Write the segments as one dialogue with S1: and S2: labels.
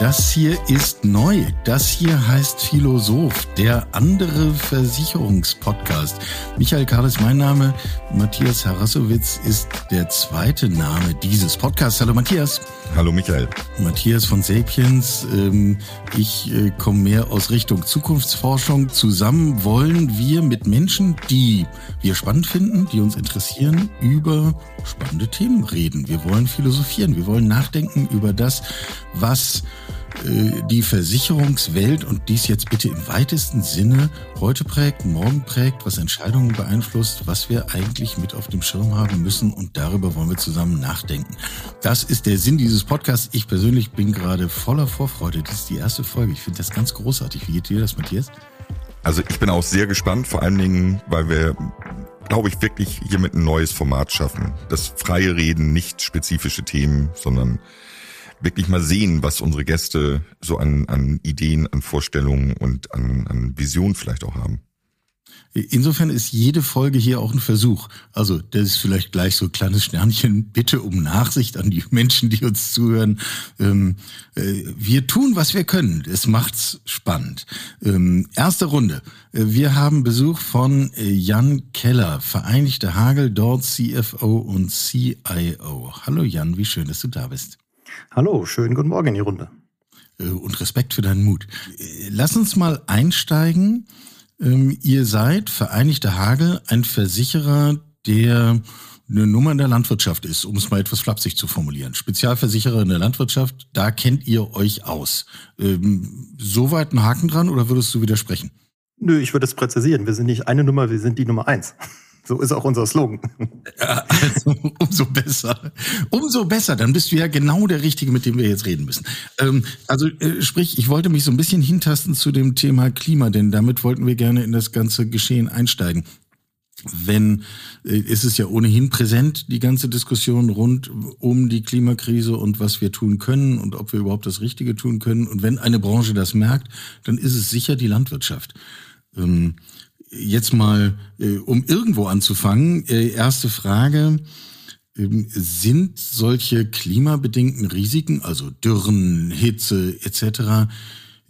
S1: Das hier ist neu. Das hier heißt Philosoph, der andere Versicherungspodcast. Michael Karl ist mein Name. Matthias Harassowitz ist der zweite Name dieses Podcasts. Hallo Matthias.
S2: Hallo Michael.
S1: Matthias von Sapiens. Ähm, ich äh, komme mehr aus Richtung Zukunftsforschung. Zusammen wollen wir mit Menschen, die wir spannend finden, die uns interessieren, über spannende Themen reden. Wir wollen philosophieren. Wir wollen nachdenken über das, was die Versicherungswelt und dies jetzt bitte im weitesten Sinne heute prägt, morgen prägt, was Entscheidungen beeinflusst, was wir eigentlich mit auf dem Schirm haben müssen und darüber wollen wir zusammen nachdenken. Das ist der Sinn dieses Podcasts. Ich persönlich bin gerade voller Vorfreude. Das ist die erste Folge. Ich finde das ganz großartig. Wie geht dir das, Matthias?
S2: Also ich bin auch sehr gespannt, vor allen Dingen, weil wir glaube ich, wirklich hiermit ein neues Format schaffen. Das freie Reden, nicht spezifische Themen, sondern wirklich mal sehen, was unsere Gäste so an, an Ideen, an Vorstellungen und an, an Visionen vielleicht auch haben.
S1: Insofern ist jede Folge hier auch ein Versuch. Also das ist vielleicht gleich so ein kleines Sternchen. Bitte um Nachsicht an die Menschen, die uns zuhören. Ähm, äh, wir tun, was wir können. Es macht's spannend. Ähm, erste Runde. Äh, wir haben Besuch von äh, Jan Keller, Vereinigte Hagel, dort CFO und CIO. Hallo Jan, wie schön, dass du da bist.
S3: Hallo, schönen guten Morgen in die Runde.
S1: Äh, und Respekt für deinen Mut. Äh, lass uns mal einsteigen. Ähm, ihr seid Vereinigte Hagel, ein Versicherer, der eine Nummer in der Landwirtschaft ist, um es mal etwas flapsig zu formulieren. Spezialversicherer in der Landwirtschaft, da kennt ihr euch aus. Ähm, Soweit ein Haken dran oder würdest du widersprechen?
S3: Nö, ich würde es präzisieren. Wir sind nicht eine Nummer, wir sind die Nummer eins. So ist auch unser Slogan.
S1: Ja, also, umso besser. Umso besser. Dann bist du ja genau der Richtige, mit dem wir jetzt reden müssen. Ähm, also äh, sprich, ich wollte mich so ein bisschen hintasten zu dem Thema Klima, denn damit wollten wir gerne in das ganze Geschehen einsteigen. Wenn äh, ist es ja ohnehin präsent, die ganze Diskussion rund um die Klimakrise und was wir tun können und ob wir überhaupt das Richtige tun können. Und wenn eine Branche das merkt, dann ist es sicher die Landwirtschaft. Ähm, jetzt mal, äh, um irgendwo anzufangen, äh, erste Frage. Ähm, sind solche klimabedingten Risiken, also Dürren, Hitze etc.,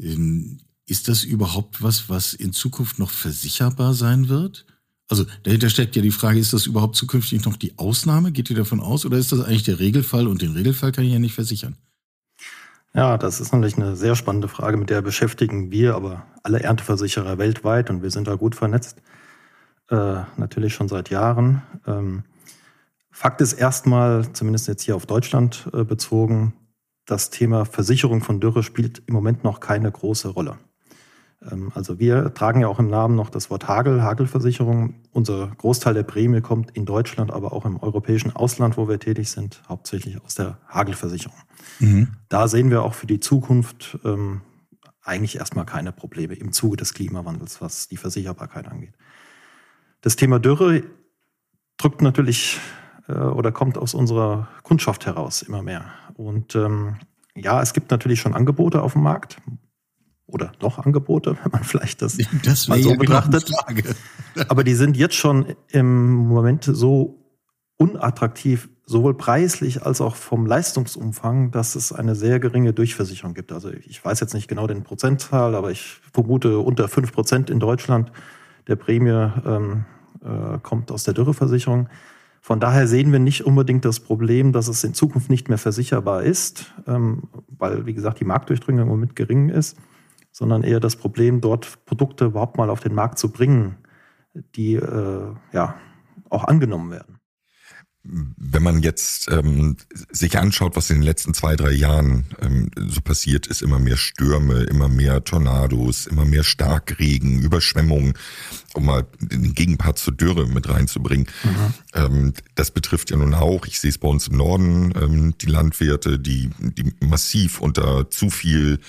S1: ähm, ist das überhaupt was, was in Zukunft noch versicherbar sein wird? Also dahinter steckt ja die Frage, ist das überhaupt zukünftig noch die Ausnahme? Geht ihr davon aus? Oder ist das eigentlich der Regelfall und den Regelfall kann ich ja nicht versichern?
S3: Ja, das ist natürlich eine sehr spannende Frage, mit der beschäftigen wir aber alle Ernteversicherer weltweit und wir sind da gut vernetzt. Äh, natürlich schon seit Jahren. Ähm, Fakt ist erstmal, zumindest jetzt hier auf Deutschland äh, bezogen, das Thema Versicherung von Dürre spielt im Moment noch keine große Rolle. Ähm, also wir tragen ja auch im Namen noch das Wort Hagel, Hagelversicherung. Unser Großteil der Prämie kommt in Deutschland, aber auch im europäischen Ausland, wo wir tätig sind, hauptsächlich aus der Hagelversicherung. Mhm. Da sehen wir auch für die Zukunft ähm, eigentlich erstmal keine Probleme im Zuge des Klimawandels, was die Versicherbarkeit angeht. Das Thema Dürre drückt natürlich äh, oder kommt aus unserer Kundschaft heraus immer mehr. Und ähm, ja, es gibt natürlich schon Angebote auf dem Markt, oder noch Angebote, wenn man vielleicht das, das mal so genau betrachtet. Aber die sind jetzt schon im Moment so unattraktiv, sowohl preislich als auch vom Leistungsumfang, dass es eine sehr geringe Durchversicherung gibt. Also ich weiß jetzt nicht genau den Prozentzahl, aber ich vermute unter fünf Prozent in Deutschland der Prämie ähm, äh, kommt aus der Dürreversicherung. Von daher sehen wir nicht unbedingt das Problem, dass es in Zukunft nicht mehr versicherbar ist, ähm, weil, wie gesagt, die Marktdurchdringung im Moment gering ist sondern eher das Problem, dort Produkte überhaupt mal auf den Markt zu bringen, die äh, ja auch angenommen werden.
S2: Wenn man jetzt ähm, sich anschaut, was in den letzten zwei, drei Jahren ähm, so passiert ist, immer mehr Stürme, immer mehr Tornados, immer mehr Starkregen, Überschwemmungen, um mal den Gegenpart zur Dürre mit reinzubringen. Mhm. Ähm, das betrifft ja nun auch, ich sehe es bei uns im Norden, ähm, die Landwirte, die, die massiv unter zu viel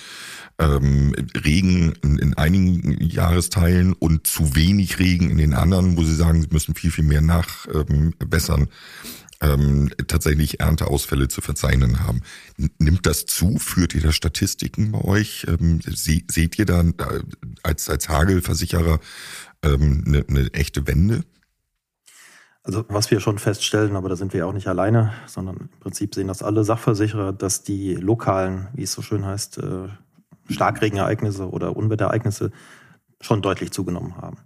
S2: ähm, Regen in, in einigen Jahresteilen und zu wenig Regen in den anderen, wo sie sagen, sie müssen viel, viel mehr nachbessern. Ähm, tatsächlich Ernteausfälle zu verzeichnen haben. Nimmt das zu? Führt ihr da Statistiken bei euch? Ähm, se seht ihr da äh, als, als Hagelversicherer ähm, eine, eine echte Wende?
S3: Also was wir schon feststellen, aber da sind wir auch nicht alleine, sondern im Prinzip sehen das alle Sachversicherer, dass die lokalen, wie es so schön heißt, äh, Starkregenereignisse oder Unwetterereignisse schon deutlich zugenommen haben.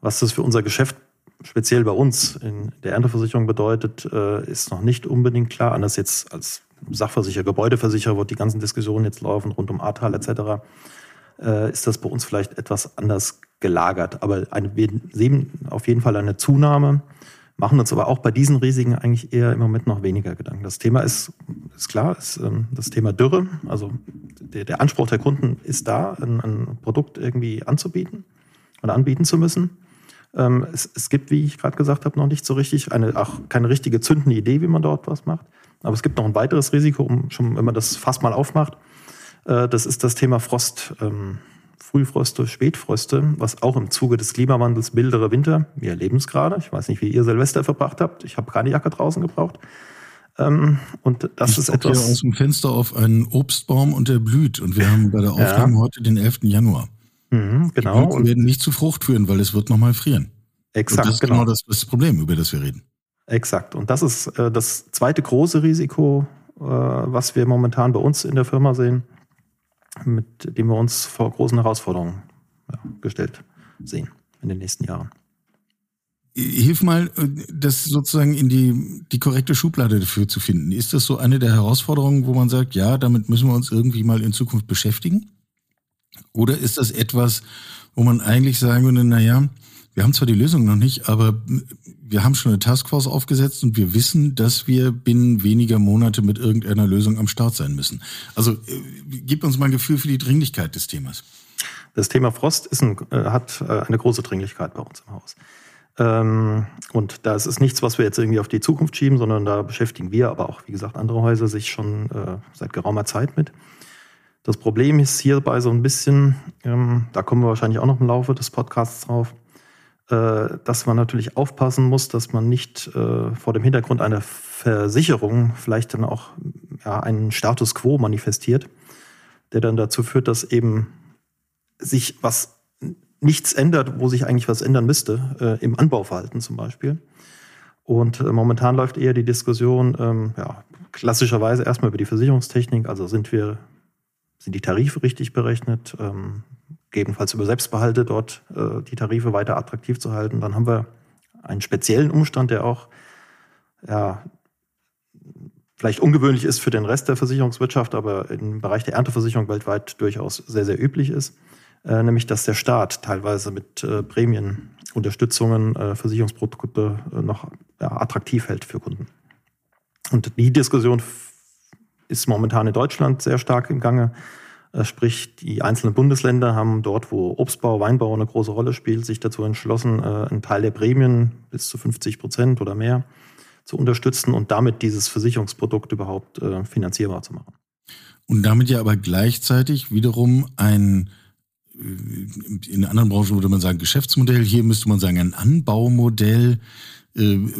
S3: Was das für unser Geschäft speziell bei uns in der Ernteversicherung bedeutet, äh, ist noch nicht unbedingt klar. Anders jetzt als Sachversicherer, Gebäudeversicherer, wo die ganzen Diskussionen jetzt laufen rund um Ahrtal etc., äh, ist das bei uns vielleicht etwas anders gelagert. Aber eine, wir sehen auf jeden Fall eine Zunahme, machen uns aber auch bei diesen Risiken eigentlich eher im Moment noch weniger Gedanken. Das Thema ist, ist klar, ist ähm, das Thema Dürre. Also der, der Anspruch der Kunden ist da, ein, ein Produkt irgendwie anzubieten oder anbieten zu müssen. Ähm, es, es, gibt, wie ich gerade gesagt habe, noch nicht so richtig eine, auch keine richtige zündende Idee, wie man dort was macht. Aber es gibt noch ein weiteres Risiko, um schon, wenn man das fast mal aufmacht. Äh, das ist das Thema Frost. Ähm, Frühfröste, Spätfröste, was auch im Zuge des Klimawandels mildere Winter, wir erleben es gerade. Ich weiß nicht, wie ihr Silvester verbracht habt. Ich habe keine Jacke draußen gebraucht. Ähm, und das ich ist etwas.
S1: Aus dem Fenster auf einen Obstbaum und der blüht. Und wir haben bei der Aufnahme ja. heute den 11. Januar.
S3: Mhm, genau.
S1: Die werden nicht zu Frucht führen, weil es wird nochmal frieren.
S3: Exakt. Und
S1: das ist genau, genau das, das Problem, über das wir reden.
S3: Exakt. Und das ist äh, das zweite große Risiko, äh, was wir momentan bei uns in der Firma sehen, mit dem wir uns vor großen Herausforderungen ja, gestellt sehen in den nächsten Jahren.
S1: Hilf mal, äh, das sozusagen in die, die korrekte Schublade dafür zu finden. Ist das so eine der Herausforderungen, wo man sagt, ja, damit müssen wir uns irgendwie mal in Zukunft beschäftigen? Oder ist das etwas, wo man eigentlich sagen würde, na ja, wir haben zwar die Lösung noch nicht, aber wir haben schon eine Taskforce aufgesetzt und wir wissen, dass wir binnen weniger Monate mit irgendeiner Lösung am Start sein müssen. Also äh, gib uns mal ein Gefühl für die Dringlichkeit des Themas.
S3: Das Thema Frost ein, äh, hat äh, eine große Dringlichkeit bei uns im Haus. Ähm, und das ist nichts, was wir jetzt irgendwie auf die Zukunft schieben, sondern da beschäftigen wir, aber auch, wie gesagt, andere Häuser sich schon äh, seit geraumer Zeit mit. Das Problem ist hierbei so ein bisschen, ähm, da kommen wir wahrscheinlich auch noch im Laufe des Podcasts drauf, äh, dass man natürlich aufpassen muss, dass man nicht äh, vor dem Hintergrund einer Versicherung vielleicht dann auch ja, einen Status quo manifestiert, der dann dazu führt, dass eben sich was nichts ändert, wo sich eigentlich was ändern müsste, äh, im Anbauverhalten zum Beispiel. Und äh, momentan läuft eher die Diskussion, ähm, ja, klassischerweise erstmal über die Versicherungstechnik, also sind wir, sind die Tarife richtig berechnet, ähm, gegebenenfalls über Selbstbehalte dort äh, die Tarife weiter attraktiv zu halten. Dann haben wir einen speziellen Umstand, der auch ja, vielleicht ungewöhnlich ist für den Rest der Versicherungswirtschaft, aber im Bereich der Ernteversicherung weltweit durchaus sehr, sehr üblich ist, äh, nämlich dass der Staat teilweise mit äh, Prämienunterstützungen äh, Versicherungsprodukte äh, noch ja, attraktiv hält für Kunden. Und die Diskussion ist momentan in Deutschland sehr stark im Gange. Äh, sprich, die einzelnen Bundesländer haben dort, wo Obstbau, Weinbau eine große Rolle spielt, sich dazu entschlossen, äh, einen Teil der Prämien bis zu 50 Prozent oder mehr zu unterstützen und damit dieses Versicherungsprodukt überhaupt äh, finanzierbar zu machen.
S1: Und damit ja aber gleichzeitig wiederum ein, in anderen Branchen würde man sagen Geschäftsmodell, hier müsste man sagen ein Anbaumodell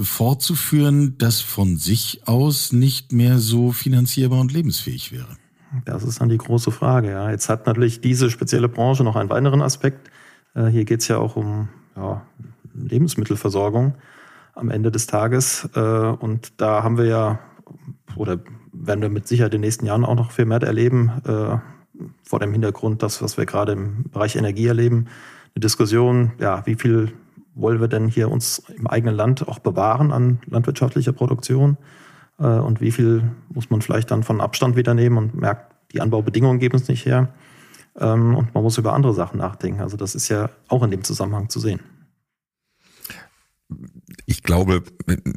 S1: fortzuführen, das von sich aus nicht mehr so finanzierbar und lebensfähig wäre.
S3: Das ist dann die große Frage. Ja. Jetzt hat natürlich diese spezielle Branche noch einen weiteren Aspekt. Äh, hier geht es ja auch um ja, Lebensmittelversorgung am Ende des Tages. Äh, und da haben wir ja, oder werden wir mit Sicherheit in den nächsten Jahren auch noch viel mehr erleben, äh, vor dem Hintergrund, das, was wir gerade im Bereich Energie erleben, eine Diskussion, ja, wie viel wollen wir denn hier uns im eigenen Land auch bewahren an landwirtschaftlicher Produktion? Äh, und wie viel muss man vielleicht dann von Abstand wieder nehmen und merkt, die Anbaubedingungen geben es nicht her. Ähm, und man muss über andere Sachen nachdenken. Also das ist ja auch in dem Zusammenhang zu sehen.
S2: Ich glaube,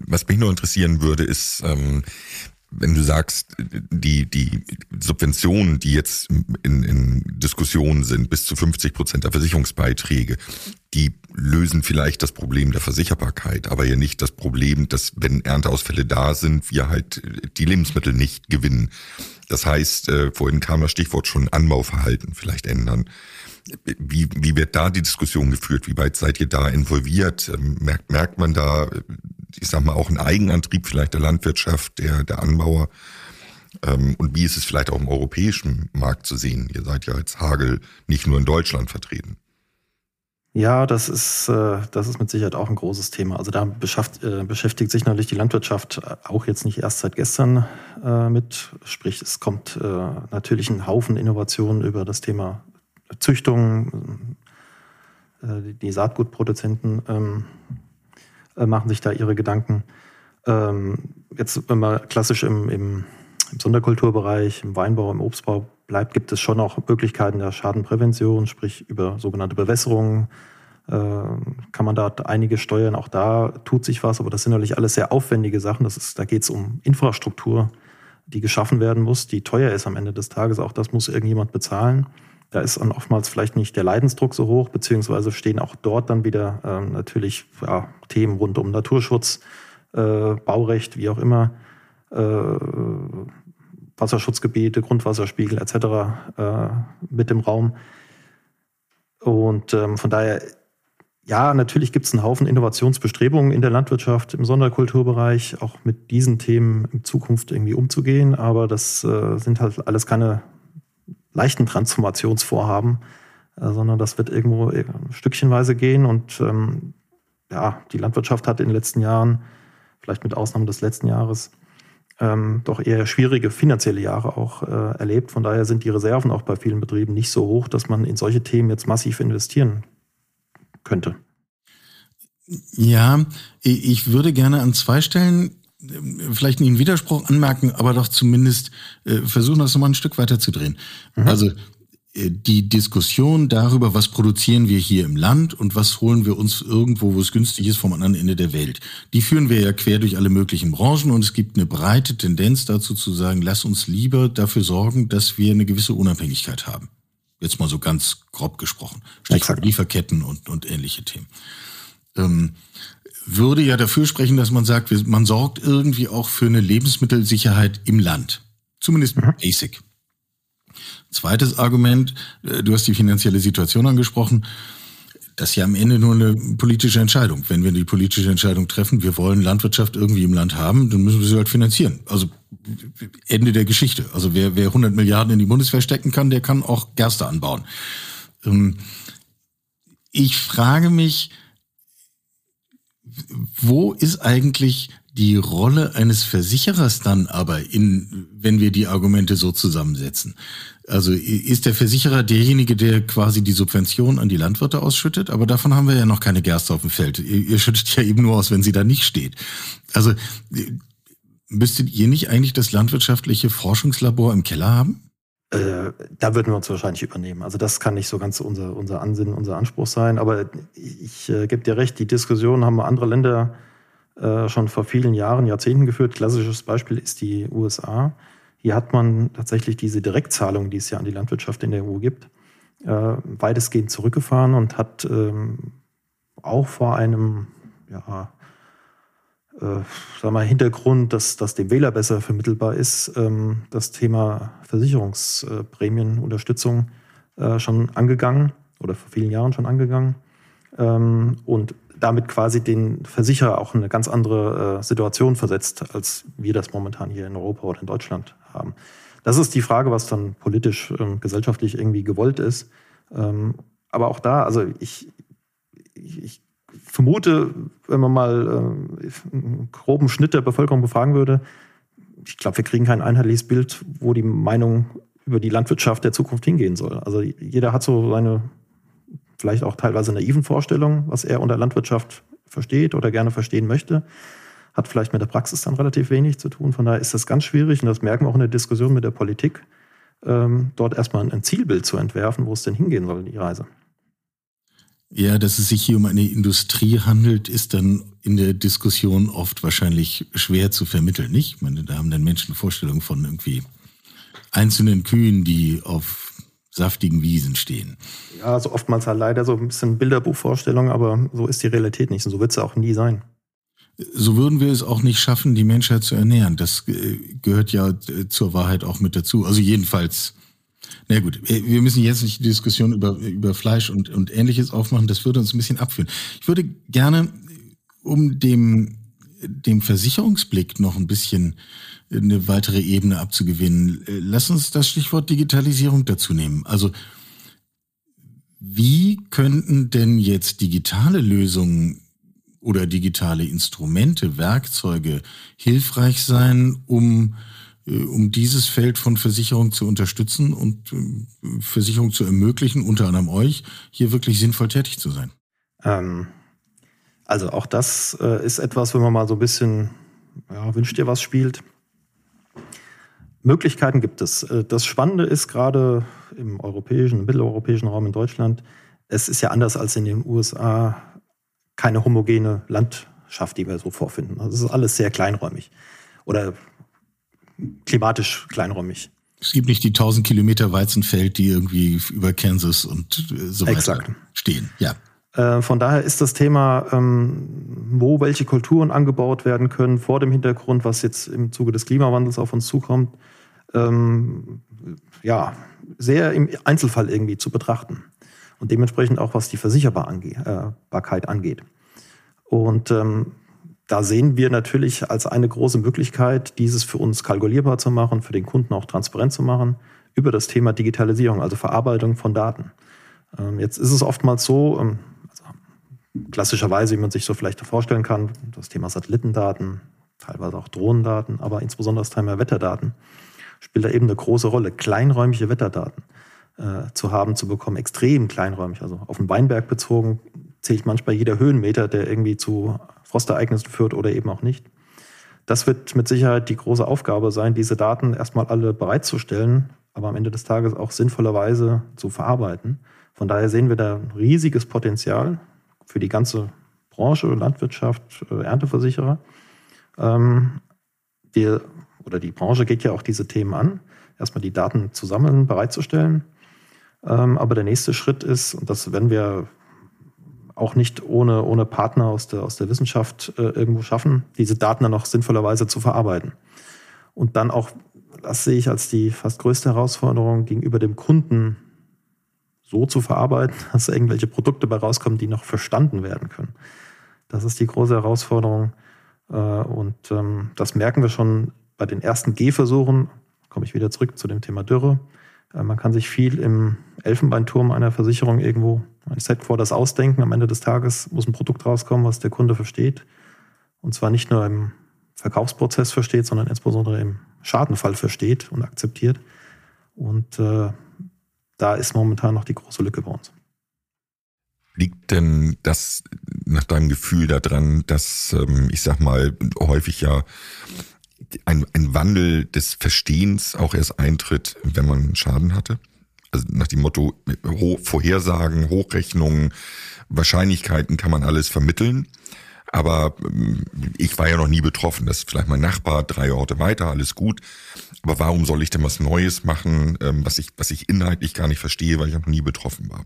S2: was mich nur interessieren würde, ist, ähm, wenn du sagst, die, die Subventionen, die jetzt in, in Diskussionen sind, bis zu 50 Prozent der Versicherungsbeiträge, die lösen vielleicht das Problem der Versicherbarkeit, aber ja nicht das Problem, dass wenn Ernteausfälle da sind, wir halt die Lebensmittel nicht gewinnen. Das heißt, äh, vorhin kam das Stichwort schon Anbauverhalten vielleicht ändern. Wie, wie wird da die Diskussion geführt? Wie weit seid ihr da involviert? Ähm, merkt, merkt man da, ich sag mal, auch einen Eigenantrieb vielleicht der Landwirtschaft, der, der Anbauer? Ähm, und wie ist es vielleicht auch im europäischen Markt zu sehen? Ihr seid ja als Hagel nicht nur in Deutschland vertreten.
S3: Ja, das ist, äh, das ist mit Sicherheit auch ein großes Thema. Also da äh, beschäftigt sich natürlich die Landwirtschaft auch jetzt nicht erst seit gestern äh, mit. Sprich, es kommt natürlich ein Haufen Innovationen über das Thema Züchtung. Die Saatgutproduzenten ähm, machen sich da ihre Gedanken. Ähm, jetzt, wenn man klassisch im, im, im Sonderkulturbereich, im Weinbau, im Obstbau bleibt, gibt es schon auch Möglichkeiten der Schadenprävention, sprich über sogenannte Bewässerungen äh, kann man da einige steuern. Auch da tut sich was, aber das sind natürlich alles sehr aufwendige Sachen. Das ist, da geht es um Infrastruktur, die geschaffen werden muss, die teuer ist am Ende des Tages. Auch das muss irgendjemand bezahlen. Da ist dann oftmals vielleicht nicht der Leidensdruck so hoch, beziehungsweise stehen auch dort dann wieder äh, natürlich ja, Themen rund um Naturschutz, äh, Baurecht, wie auch immer, äh, Wasserschutzgebiete, Grundwasserspiegel etc. Äh, mit im Raum. Und ähm, von daher, ja, natürlich gibt es einen Haufen Innovationsbestrebungen in der Landwirtschaft, im Sonderkulturbereich, auch mit diesen Themen in Zukunft irgendwie umzugehen. Aber das äh, sind halt alles keine leichten Transformationsvorhaben, äh, sondern das wird irgendwo äh, stückchenweise gehen. Und ähm, ja, die Landwirtschaft hat in den letzten Jahren, vielleicht mit Ausnahme des letzten Jahres, ähm, doch eher schwierige finanzielle Jahre auch äh, erlebt. Von daher sind die Reserven auch bei vielen Betrieben nicht so hoch, dass man in solche Themen jetzt massiv investieren könnte.
S1: Ja, ich würde gerne an zwei Stellen äh, vielleicht einen Widerspruch anmerken, aber doch zumindest äh, versuchen, das nochmal ein Stück weiter zu drehen. Mhm. Also die Diskussion darüber, was produzieren wir hier im Land und was holen wir uns irgendwo, wo es günstig ist, vom anderen Ende der Welt. Die führen wir ja quer durch alle möglichen Branchen und es gibt eine breite Tendenz dazu zu sagen, lass uns lieber dafür sorgen, dass wir eine gewisse Unabhängigkeit haben. Jetzt mal so ganz grob gesprochen. Stichwort Lieferketten und, und ähnliche Themen. Ähm, würde ja dafür sprechen, dass man sagt, man sorgt irgendwie auch für eine Lebensmittelsicherheit im Land. Zumindest mhm. basic. Zweites Argument, äh, du hast die finanzielle Situation angesprochen. Das ist ja am Ende nur eine politische Entscheidung. Wenn wir die politische Entscheidung treffen, wir wollen Landwirtschaft irgendwie im Land haben, dann müssen wir sie halt finanzieren. Also Ende der Geschichte. Also wer, wer 100 Milliarden in die Bundeswehr stecken kann, der kann auch Gerste anbauen. Ähm, ich frage mich, wo ist eigentlich die Rolle eines Versicherers dann aber in, wenn wir die Argumente so zusammensetzen? Also ist der Versicherer derjenige, der quasi die Subvention an die Landwirte ausschüttet? Aber davon haben wir ja noch keine Gerste auf dem Feld. Ihr, ihr schüttet ja eben nur aus, wenn sie da nicht steht. Also müsstet ihr nicht eigentlich das landwirtschaftliche Forschungslabor im Keller haben?
S3: Äh, da würden wir uns wahrscheinlich übernehmen. Also das kann nicht so ganz unser, unser Ansinnen, unser Anspruch sein. Aber ich, äh, gebe dir recht, die Diskussion haben andere Länder äh, schon vor vielen Jahren, Jahrzehnten geführt. Klassisches Beispiel ist die USA. Hier hat man tatsächlich diese Direktzahlung, die es ja an die Landwirtschaft in der EU gibt, äh, weitestgehend zurückgefahren und hat ähm, auch vor einem ja, äh, sag mal, Hintergrund, dass das dem Wähler besser vermittelbar ist, ähm, das Thema Versicherungsprämienunterstützung äh, schon angegangen oder vor vielen Jahren schon angegangen. Ähm, und damit quasi den Versicherer auch in eine ganz andere äh, Situation versetzt, als wir das momentan hier in Europa oder in Deutschland haben. Das ist die Frage, was dann politisch, ähm, gesellschaftlich irgendwie gewollt ist. Ähm, aber auch da, also ich, ich, ich vermute, wenn man mal äh, einen groben Schnitt der Bevölkerung befragen würde, ich glaube, wir kriegen kein einheitliches Bild, wo die Meinung über die Landwirtschaft der Zukunft hingehen soll. Also jeder hat so seine vielleicht auch teilweise naiven Vorstellungen, was er unter Landwirtschaft versteht oder gerne verstehen möchte. Hat vielleicht mit der Praxis dann relativ wenig zu tun. Von daher ist das ganz schwierig und das merken wir auch in der Diskussion mit der Politik, ähm, dort erstmal ein Zielbild zu entwerfen, wo es denn hingehen soll, die Reise.
S1: Ja, dass es sich hier um eine Industrie handelt, ist dann in der Diskussion oft wahrscheinlich schwer zu vermitteln, nicht? Ich meine, da haben dann Menschen Vorstellungen von irgendwie einzelnen Kühen, die auf saftigen Wiesen stehen.
S3: Ja, also oftmals halt leider so ein bisschen Bilderbuchvorstellung, aber so ist die Realität nicht und so wird es auch nie sein.
S1: So würden wir es auch nicht schaffen, die Menschheit zu ernähren. Das äh, gehört ja äh, zur Wahrheit auch mit dazu. Also jedenfalls, na gut, äh, wir müssen jetzt nicht die Diskussion über, über Fleisch und, und ähnliches aufmachen. Das würde uns ein bisschen abführen. Ich würde gerne, um dem, dem Versicherungsblick noch ein bisschen eine weitere Ebene abzugewinnen. Lass uns das Stichwort Digitalisierung dazu nehmen. Also wie könnten denn jetzt digitale Lösungen oder digitale Instrumente, Werkzeuge hilfreich sein, um, äh, um dieses Feld von Versicherung zu unterstützen und äh, Versicherung zu ermöglichen, unter anderem euch, hier wirklich sinnvoll tätig zu sein? Ähm,
S3: also auch das äh, ist etwas, wenn man mal so ein bisschen, ja, wünscht dir was spielt. Möglichkeiten gibt es. Äh, das Spannende ist gerade im europäischen, mitteleuropäischen Raum in Deutschland, es ist ja anders als in den USA keine homogene Landschaft, die wir so vorfinden. Also es ist alles sehr kleinräumig oder klimatisch kleinräumig.
S1: Es gibt nicht die 1000 Kilometer Weizenfeld, die irgendwie über Kansas und äh, so weiter
S3: Exakt.
S1: stehen. Ja.
S3: Äh, von daher ist das Thema, ähm, wo welche Kulturen angebaut werden können, vor dem Hintergrund, was jetzt im Zuge des Klimawandels auf uns zukommt, ähm, ja, sehr im Einzelfall irgendwie zu betrachten. Und dementsprechend auch, was die Versicherbarkeit äh, angeht. Und ähm, da sehen wir natürlich als eine große Möglichkeit, dieses für uns kalkulierbar zu machen, für den Kunden auch transparent zu machen, über das Thema Digitalisierung, also Verarbeitung von Daten. Ähm, jetzt ist es oftmals so, ähm, also klassischerweise, wie man sich so vielleicht vorstellen kann, das Thema Satellitendaten, teilweise auch Drohnendaten, aber insbesondere das Thema Wetterdaten spielt da eben eine große Rolle. Kleinräumige Wetterdaten äh, zu haben, zu bekommen, extrem kleinräumig. Also auf den Weinberg bezogen zählt manchmal jeder Höhenmeter, der irgendwie zu Frostereignissen führt oder eben auch nicht. Das wird mit Sicherheit die große Aufgabe sein, diese Daten erstmal alle bereitzustellen, aber am Ende des Tages auch sinnvollerweise zu verarbeiten. Von daher sehen wir da ein riesiges Potenzial für die ganze Branche, Landwirtschaft, äh, Ernteversicherer. Ähm, die, oder die Branche geht ja auch diese Themen an, erstmal die Daten zu sammeln, bereitzustellen. Ähm, aber der nächste Schritt ist, und das werden wir auch nicht ohne, ohne Partner aus der, aus der Wissenschaft äh, irgendwo schaffen, diese Daten dann auch sinnvollerweise zu verarbeiten. Und dann auch, das sehe ich als die fast größte Herausforderung, gegenüber dem Kunden so zu verarbeiten, dass irgendwelche Produkte dabei rauskommen, die noch verstanden werden können. Das ist die große Herausforderung. Äh, und ähm, das merken wir schon bei den ersten Gehversuchen. Komme ich wieder zurück zu dem Thema Dürre. Äh, man kann sich viel im Elfenbeinturm einer Versicherung irgendwo ein Set vor das Ausdenken. Am Ende des Tages muss ein Produkt rauskommen, was der Kunde versteht. Und zwar nicht nur im Verkaufsprozess versteht, sondern insbesondere im Schadenfall versteht und akzeptiert. Und äh, da ist momentan noch die große Lücke bei uns.
S2: Liegt denn das nach deinem Gefühl daran, dass ähm, ich sag mal häufig ja ein, ein Wandel des Verstehens auch erst eintritt, wenn man Schaden hatte? Also nach dem Motto Ho Vorhersagen, Hochrechnungen, Wahrscheinlichkeiten kann man alles vermitteln. Aber ähm, ich war ja noch nie betroffen. Das ist vielleicht mein Nachbar, drei Orte weiter, alles gut. Aber warum soll ich denn was Neues machen, ähm, was ich, was ich inhaltlich gar nicht verstehe, weil ich noch nie betroffen war?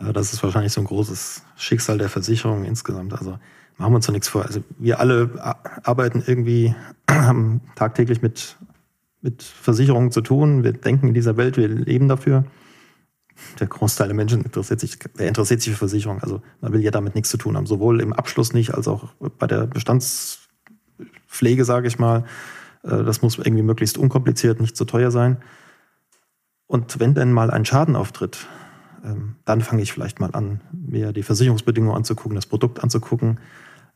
S3: Ja, das ist wahrscheinlich so ein großes Schicksal der Versicherung insgesamt. Also machen wir uns doch nichts vor. Also wir alle arbeiten irgendwie, haben tagtäglich mit, mit Versicherungen zu tun. Wir denken in dieser Welt, wir leben dafür. Der Großteil der Menschen interessiert sich, wer interessiert sich für Versicherungen? Also man will ja damit nichts zu tun haben. Sowohl im Abschluss nicht, als auch bei der Bestandspflege, sage ich mal. Äh, das muss irgendwie möglichst unkompliziert, nicht zu teuer sein. Und wenn denn mal ein Schaden auftritt, ähm, dann fange ich vielleicht mal an, mir die Versicherungsbedingungen anzugucken, das Produkt anzugucken,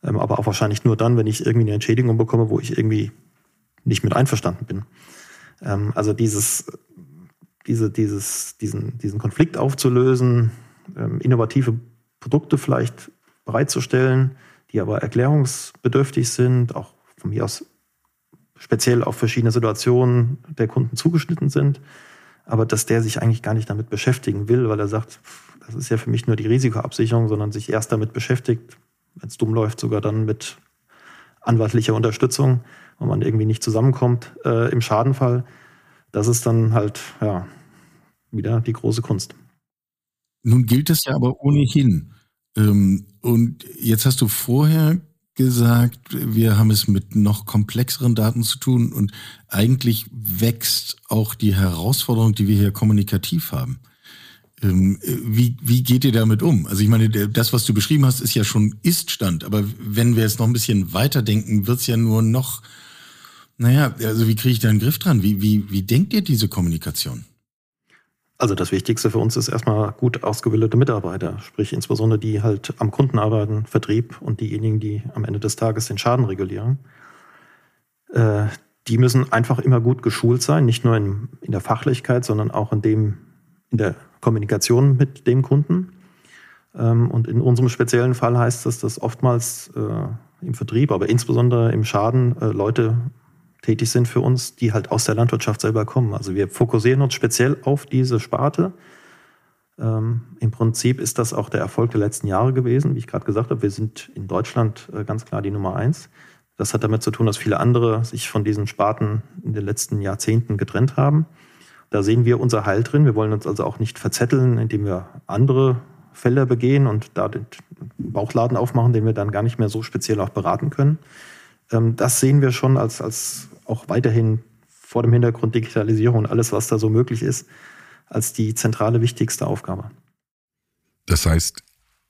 S3: ähm, aber auch wahrscheinlich nur dann, wenn ich irgendwie eine Entschädigung bekomme, wo ich irgendwie nicht mit einverstanden bin. Ähm, also dieses, diese, dieses, diesen, diesen Konflikt aufzulösen, ähm, innovative Produkte vielleicht bereitzustellen, die aber erklärungsbedürftig sind, auch von mir aus speziell auf verschiedene Situationen der Kunden zugeschnitten sind, aber dass der sich eigentlich gar nicht damit beschäftigen will, weil er sagt, das ist ja für mich nur die Risikoabsicherung, sondern sich erst damit beschäftigt, wenn es dumm läuft, sogar dann mit anwaltlicher Unterstützung und man irgendwie nicht zusammenkommt äh, im Schadenfall. Das ist dann halt ja wieder die große Kunst.
S1: Nun gilt es ja aber ohnehin. Ähm, und jetzt hast du vorher gesagt, wir haben es mit noch komplexeren Daten zu tun und eigentlich wächst auch die Herausforderung, die wir hier kommunikativ haben. Ähm, wie, wie geht ihr damit um? Also ich meine, das, was du beschrieben hast, ist ja schon Ist-Stand, aber wenn wir jetzt noch ein bisschen weiterdenken, wird es ja nur noch, naja, also wie kriege ich da einen Griff dran? Wie, wie, wie denkt ihr diese Kommunikation?
S3: Also das Wichtigste für uns ist erstmal gut ausgebildete Mitarbeiter, sprich insbesondere die halt am Kunden arbeiten, Vertrieb und diejenigen, die am Ende des Tages den Schaden regulieren. Äh, die müssen einfach immer gut geschult sein, nicht nur in, in der Fachlichkeit, sondern auch in, dem, in der Kommunikation mit dem Kunden. Ähm, und in unserem speziellen Fall heißt das, dass oftmals äh, im Vertrieb, aber insbesondere im Schaden äh, Leute tätig sind für uns, die halt aus der Landwirtschaft selber kommen. Also wir fokussieren uns speziell auf diese Sparte. Ähm, Im Prinzip ist das auch der Erfolg der letzten Jahre gewesen. Wie ich gerade gesagt habe, wir sind in Deutschland äh, ganz klar die Nummer eins. Das hat damit zu tun, dass viele andere sich von diesen Sparten in den letzten Jahrzehnten getrennt haben. Da sehen wir unser Heil drin. Wir wollen uns also auch nicht verzetteln, indem wir andere Felder begehen und da den Bauchladen aufmachen, den wir dann gar nicht mehr so speziell auch beraten können. Ähm, das sehen wir schon als, als auch weiterhin vor dem Hintergrund Digitalisierung und alles, was da so möglich ist, als die zentrale wichtigste Aufgabe.
S2: Das heißt,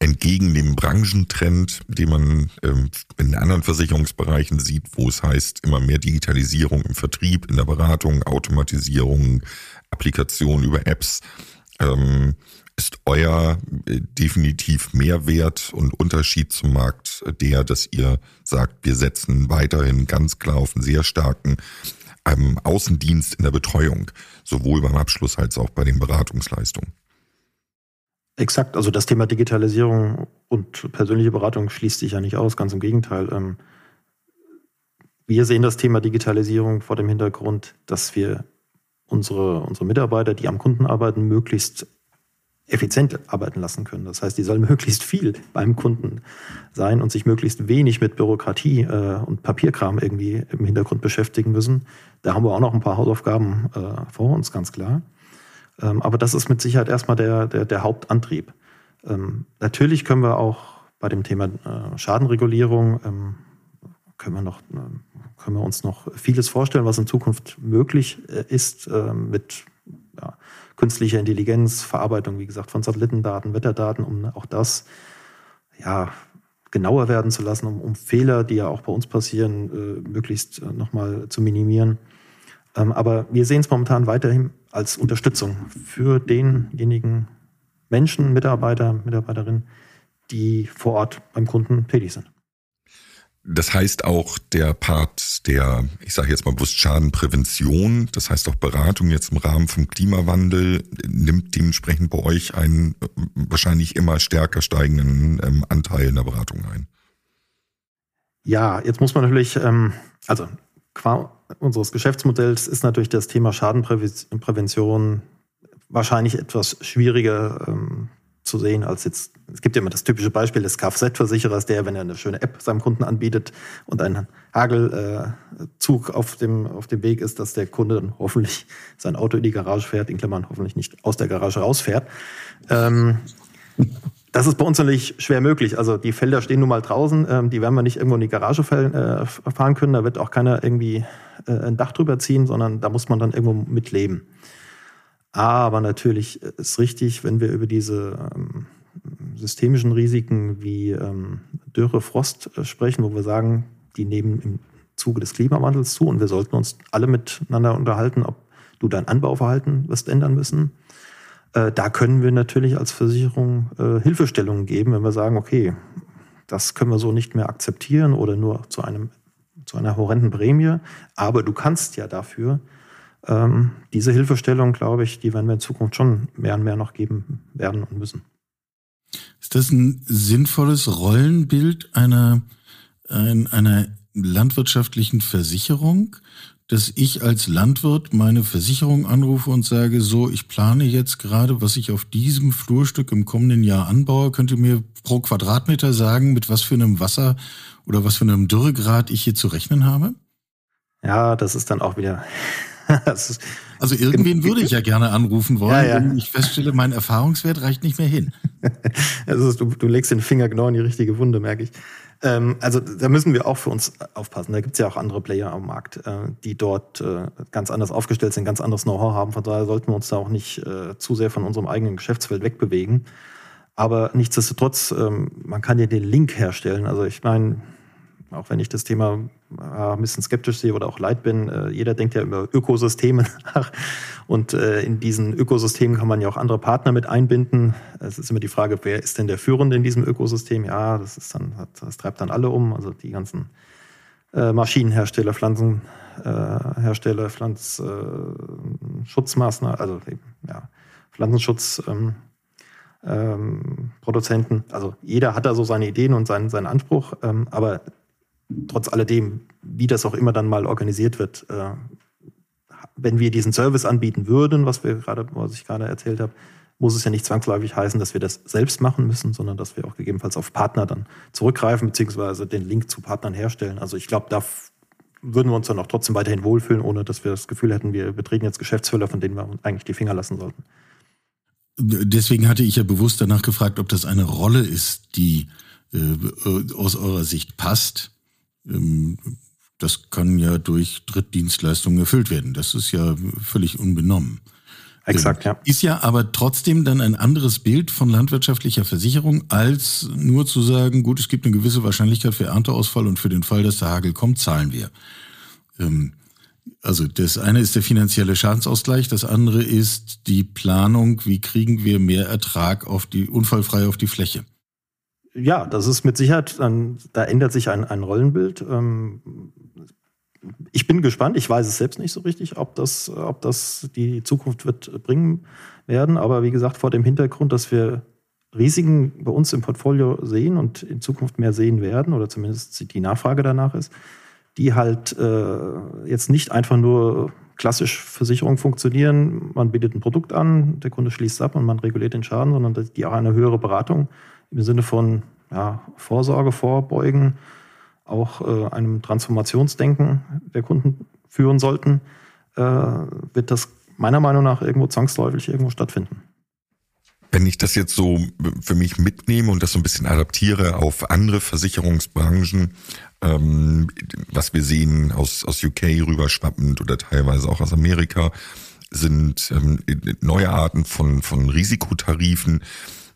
S2: entgegen dem Branchentrend, den man ähm, in anderen Versicherungsbereichen sieht, wo es heißt, immer mehr Digitalisierung im Vertrieb, in der Beratung, Automatisierung, Applikation über Apps, ähm, ist euer äh, definitiv Mehrwert und Unterschied zum Markt der, dass ihr sagt, wir setzen weiterhin ganz klar auf einen sehr starken ähm, Außendienst in der Betreuung, sowohl beim Abschluss als auch bei den Beratungsleistungen?
S3: Exakt, also das Thema Digitalisierung und persönliche Beratung schließt sich ja nicht aus, ganz im Gegenteil. Ähm, wir sehen das Thema Digitalisierung vor dem Hintergrund, dass wir unsere, unsere Mitarbeiter, die am Kunden arbeiten, möglichst effizient arbeiten lassen können. Das heißt, die sollen möglichst viel beim Kunden sein und sich möglichst wenig mit Bürokratie äh, und Papierkram irgendwie im Hintergrund beschäftigen müssen. Da haben wir auch noch ein paar Hausaufgaben äh, vor uns, ganz klar. Ähm, aber das ist mit Sicherheit erstmal der, der, der Hauptantrieb. Ähm, natürlich können wir auch bei dem Thema äh, Schadenregulierung ähm, können wir noch äh, können wir uns noch vieles vorstellen, was in Zukunft möglich äh, ist äh, mit ja, künstlicher Intelligenz, Verarbeitung, wie gesagt, von Satellitendaten, Wetterdaten, um auch das ja, genauer werden zu lassen, um, um Fehler, die ja auch bei uns passieren, äh, möglichst äh, nochmal zu minimieren. Ähm, aber wir sehen es momentan weiterhin als Unterstützung für denjenigen Menschen, Mitarbeiter, Mitarbeiterinnen, die vor Ort beim Kunden tätig sind.
S2: Das heißt auch der Part der, ich sage jetzt mal bewusst Schadenprävention, das heißt auch Beratung jetzt im Rahmen vom Klimawandel, nimmt dementsprechend bei euch einen äh, wahrscheinlich immer stärker steigenden ähm, Anteil in der Beratung ein.
S3: Ja, jetzt muss man natürlich, ähm, also qua unseres Geschäftsmodells ist natürlich das Thema Schadenprävention wahrscheinlich etwas schwieriger ähm, zu sehen als jetzt, es gibt ja immer das typische Beispiel des Kfz-Versicherers, der, wenn er eine schöne App seinem Kunden anbietet und ein Hagelzug äh, auf, dem, auf dem Weg ist, dass der Kunde dann hoffentlich sein Auto in die Garage fährt, in Klammern hoffentlich nicht aus der Garage rausfährt. Ähm, das ist bei uns natürlich schwer möglich. Also die Felder stehen nun mal draußen, ähm, die werden wir nicht irgendwo in die Garage äh, fahren können. Da wird auch keiner irgendwie äh, ein Dach drüber ziehen, sondern da muss man dann irgendwo mitleben. Aber natürlich ist richtig, wenn wir über diese ähm, systemischen Risiken wie ähm, Dürre, Frost äh, sprechen, wo wir sagen, die nehmen im Zuge des Klimawandels zu und wir sollten uns alle miteinander unterhalten, ob du dein Anbauverhalten wirst ändern müssen. Äh, da können wir natürlich als Versicherung äh, Hilfestellungen geben, wenn wir sagen, okay, das können wir so nicht mehr akzeptieren oder nur zu einem zu einer horrenden Prämie, aber du kannst ja dafür ähm, diese Hilfestellung, glaube ich, die werden wir in Zukunft schon mehr und mehr noch geben werden und müssen.
S1: Ist das ein sinnvolles Rollenbild einer, einer landwirtschaftlichen Versicherung, dass ich als Landwirt meine Versicherung anrufe und sage, so, ich plane jetzt gerade, was ich auf diesem Flurstück im kommenden Jahr anbaue. Könnt ihr mir pro Quadratmeter sagen, mit was für einem Wasser oder was für einem Dürregrad ich hier zu rechnen habe?
S3: Ja, das ist dann auch wieder
S1: also irgendwen würde ich ja gerne anrufen wollen, ja, ja. wenn ich feststelle, mein Erfahrungswert reicht nicht mehr hin.
S3: also du, du legst den Finger genau in die richtige Wunde, merke ich. Ähm, also da müssen wir auch für uns aufpassen. Da gibt es ja auch andere Player am Markt, äh, die dort äh, ganz anders aufgestellt sind, ganz anderes Know-how haben. Von daher sollten wir uns da auch nicht äh, zu sehr von unserem eigenen Geschäftsfeld wegbewegen. Aber nichtsdestotrotz, ähm, man kann ja den Link herstellen. Also ich meine, auch wenn ich das Thema ein bisschen skeptisch sehe oder auch leid bin. Äh, jeder denkt ja über Ökosysteme nach. Und äh, in diesen Ökosystemen kann man ja auch andere Partner mit einbinden. Es ist immer die Frage, wer ist denn der Führende in diesem Ökosystem? Ja, das ist dann, das treibt dann alle um. Also die ganzen Maschinenhersteller, Pflanzenhersteller, Pflanzenschutzmaßnahmen, also ja, Pflanzenschutz. Ähm, ähm, Produzenten. Also jeder hat da so seine Ideen und seinen, seinen Anspruch, ähm, aber trotz alledem, wie das auch immer dann mal organisiert wird, äh, wenn wir diesen Service anbieten würden, was wir gerade, was ich gerade erzählt habe, muss es ja nicht zwangsläufig heißen, dass wir das selbst machen müssen, sondern dass wir auch gegebenenfalls auf Partner dann zurückgreifen, beziehungsweise den Link zu Partnern herstellen. Also ich glaube, da würden wir uns dann auch trotzdem weiterhin wohlfühlen, ohne dass wir das Gefühl hätten, wir betreten jetzt Geschäftsführer, von denen wir eigentlich die Finger lassen sollten.
S1: Deswegen hatte ich ja bewusst danach gefragt, ob das eine Rolle ist, die äh, aus eurer Sicht passt. Ähm, das kann ja durch Drittdienstleistungen erfüllt werden. Das ist ja völlig unbenommen.
S3: Exakt, ja.
S1: Ist ja aber trotzdem dann ein anderes Bild von landwirtschaftlicher Versicherung, als nur zu sagen, gut, es gibt eine gewisse Wahrscheinlichkeit für Ernteausfall und für den Fall, dass der Hagel kommt, zahlen wir. Ähm, also das eine ist der finanzielle Schadensausgleich, das andere ist die Planung, wie kriegen wir mehr Ertrag auf die unfallfrei auf die Fläche.
S3: Ja, das ist mit Sicherheit, dann, da ändert sich ein, ein Rollenbild. Ähm, ich bin gespannt, ich weiß es selbst nicht so richtig, ob das, ob das die Zukunft wird bringen werden. Aber wie gesagt, vor dem Hintergrund, dass wir Risiken bei uns im Portfolio sehen und in Zukunft mehr sehen werden, oder zumindest die Nachfrage danach ist, die halt äh, jetzt nicht einfach nur klassisch Versicherung funktionieren. Man bietet ein Produkt an, der Kunde schließt ab und man reguliert den Schaden, sondern die auch eine höhere Beratung im Sinne von ja, Vorsorge, Vorbeugen, auch äh, einem Transformationsdenken der Kunden führen sollten, äh, wird das meiner Meinung nach irgendwo zwangsläufig irgendwo stattfinden.
S2: Wenn ich das jetzt so für mich mitnehme und das so ein bisschen adaptiere auf andere Versicherungsbranchen, ähm, was wir sehen aus, aus UK rüberschwappend oder teilweise auch aus Amerika, sind ähm, neue Arten von, von Risikotarifen,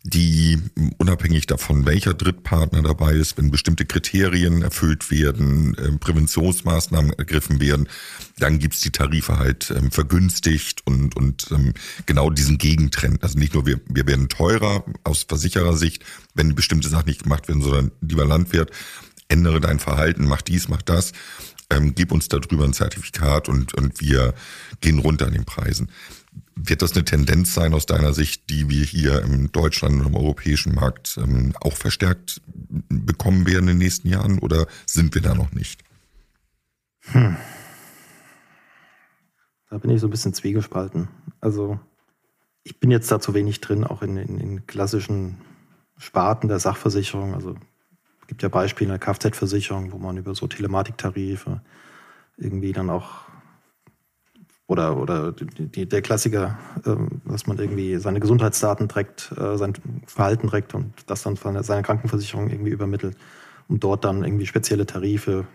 S2: die unabhängig davon, welcher Drittpartner dabei ist, wenn bestimmte Kriterien erfüllt werden, äh, Präventionsmaßnahmen ergriffen werden, dann gibt's die Tarife halt ähm, vergünstigt und, und ähm, genau diesen Gegentrend. Also nicht nur wir, wir werden teurer aus Versicherersicht, wenn bestimmte Sachen nicht gemacht werden, sondern lieber Landwirt, ändere dein Verhalten, mach dies, mach das, ähm, gib uns darüber ein Zertifikat und, und wir gehen runter an den Preisen. Wird das eine Tendenz sein aus deiner Sicht, die wir hier im Deutschland und im europäischen Markt ähm, auch verstärkt bekommen werden in den nächsten Jahren oder sind wir da noch nicht? Hm.
S3: Da bin ich so ein bisschen zwiegespalten. Also ich bin jetzt da zu wenig drin, auch in, in klassischen Sparten der Sachversicherung. Also es gibt ja Beispiele in der Kfz-Versicherung, wo man über so Telematiktarife irgendwie dann auch oder, oder die, der Klassiker, ähm, dass man irgendwie seine Gesundheitsdaten trägt, äh, sein Verhalten trägt und das dann von seiner Krankenversicherung irgendwie übermittelt, um dort dann irgendwie spezielle Tarife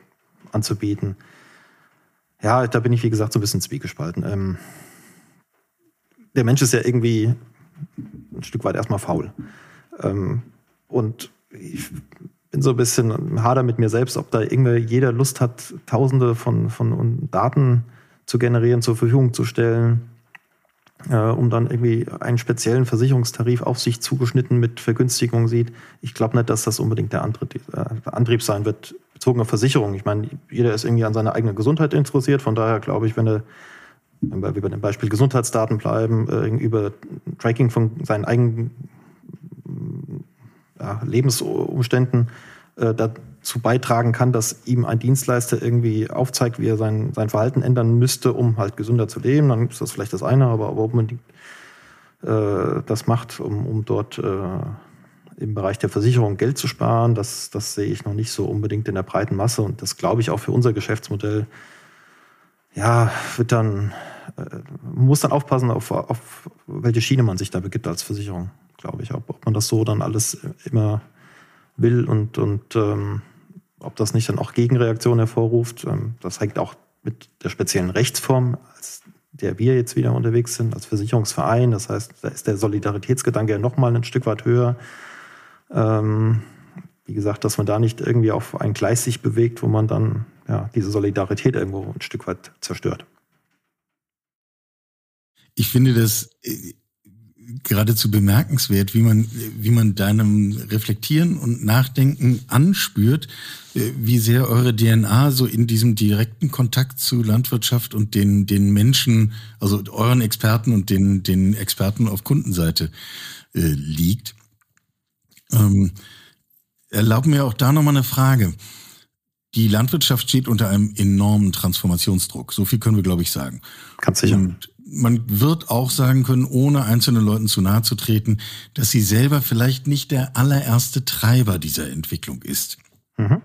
S3: anzubieten. Ja, da bin ich, wie gesagt, so ein bisschen zwiegespalten. Ähm, der Mensch ist ja irgendwie ein Stück weit erstmal faul. Ähm, und ich bin so ein bisschen hader mit mir selbst, ob da irgendwie jeder Lust hat, tausende von, von Daten zu generieren, zur Verfügung zu stellen, äh, um dann irgendwie einen speziellen Versicherungstarif auf sich zugeschnitten mit Vergünstigung sieht. Ich glaube nicht, dass das unbedingt der Antrieb, äh, Antrieb sein wird, bezogen auf Versicherung. Ich meine, jeder ist irgendwie an seiner eigenen Gesundheit interessiert. Von daher glaube ich, wenn er wenn wir bei dem Beispiel Gesundheitsdaten bleiben, äh, über Tracking von seinen eigenen ja, Lebensumständen äh, dazu beitragen kann, dass ihm ein Dienstleister irgendwie aufzeigt, wie er sein, sein Verhalten ändern müsste, um halt gesünder zu leben, dann ist das vielleicht das eine, aber, aber ob man die, äh, das macht, um, um dort äh, im Bereich der Versicherung Geld zu sparen, das, das sehe ich noch nicht so unbedingt in der breiten Masse. Und das glaube ich auch für unser Geschäftsmodell, ja, wird dann, äh, muss dann aufpassen, auf, auf welche Schiene man sich da begibt als Versicherung, glaube ich, ob, ob man das so dann alles immer will und, und ähm, ob das nicht dann auch Gegenreaktionen hervorruft. Ähm, das hängt auch mit der speziellen Rechtsform, als der wir jetzt wieder unterwegs sind, als Versicherungsverein. Das heißt, da ist der Solidaritätsgedanke ja nochmal ein Stück weit höher. Ähm, wie gesagt, dass man da nicht irgendwie auf ein Gleis sich bewegt, wo man dann ja, diese Solidarität irgendwo ein Stück weit zerstört.
S1: Ich finde das äh, geradezu bemerkenswert, wie man, wie man deinem Reflektieren und Nachdenken anspürt, äh, wie sehr eure DNA so in diesem direkten Kontakt zu Landwirtschaft und den, den Menschen, also euren Experten und den, den Experten auf Kundenseite äh, liegt. Ähm, erlaub mir auch da nochmal eine Frage. Die Landwirtschaft steht unter einem enormen Transformationsdruck. So viel können wir, glaube ich, sagen.
S3: Ganz sicher.
S1: Und man wird auch sagen können, ohne einzelnen Leuten zu nahe zu treten, dass sie selber vielleicht nicht der allererste Treiber dieser Entwicklung ist. Mhm.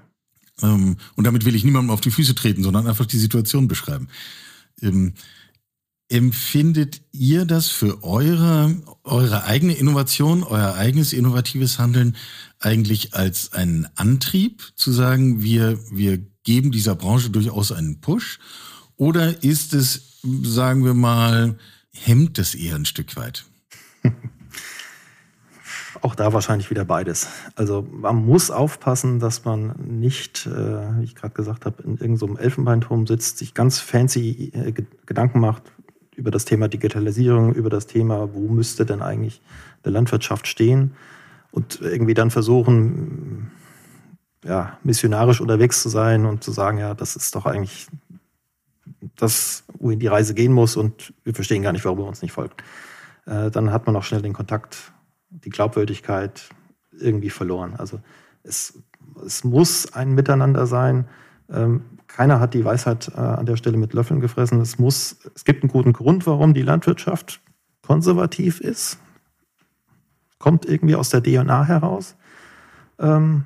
S1: Ähm, und damit will ich niemandem auf die Füße treten, sondern einfach die Situation beschreiben. Ähm, empfindet ihr das für eure, eure eigene Innovation, euer eigenes innovatives Handeln eigentlich als einen Antrieb zu sagen, wir, wir geben dieser Branche durchaus einen Push? Oder ist es, sagen wir mal, hemmt es eher ein Stück weit?
S3: Auch da wahrscheinlich wieder beides. Also man muss aufpassen, dass man nicht, äh, wie ich gerade gesagt habe, in irgendeinem so Elfenbeinturm sitzt, sich ganz fancy äh, Gedanken macht über das Thema Digitalisierung, über das Thema, wo müsste denn eigentlich eine Landwirtschaft stehen und irgendwie dann versuchen, ja, missionarisch unterwegs zu sein und zu sagen, ja, das ist doch eigentlich das, wohin die Reise gehen muss und wir verstehen gar nicht, warum er uns nicht folgt. Äh, dann hat man auch schnell den Kontakt, die Glaubwürdigkeit irgendwie verloren. Also es, es muss ein Miteinander sein. Ähm, keiner hat die Weisheit äh, an der Stelle mit Löffeln gefressen. Es muss, es gibt einen guten Grund, warum die Landwirtschaft konservativ ist. Kommt irgendwie aus der DNA heraus. Ähm,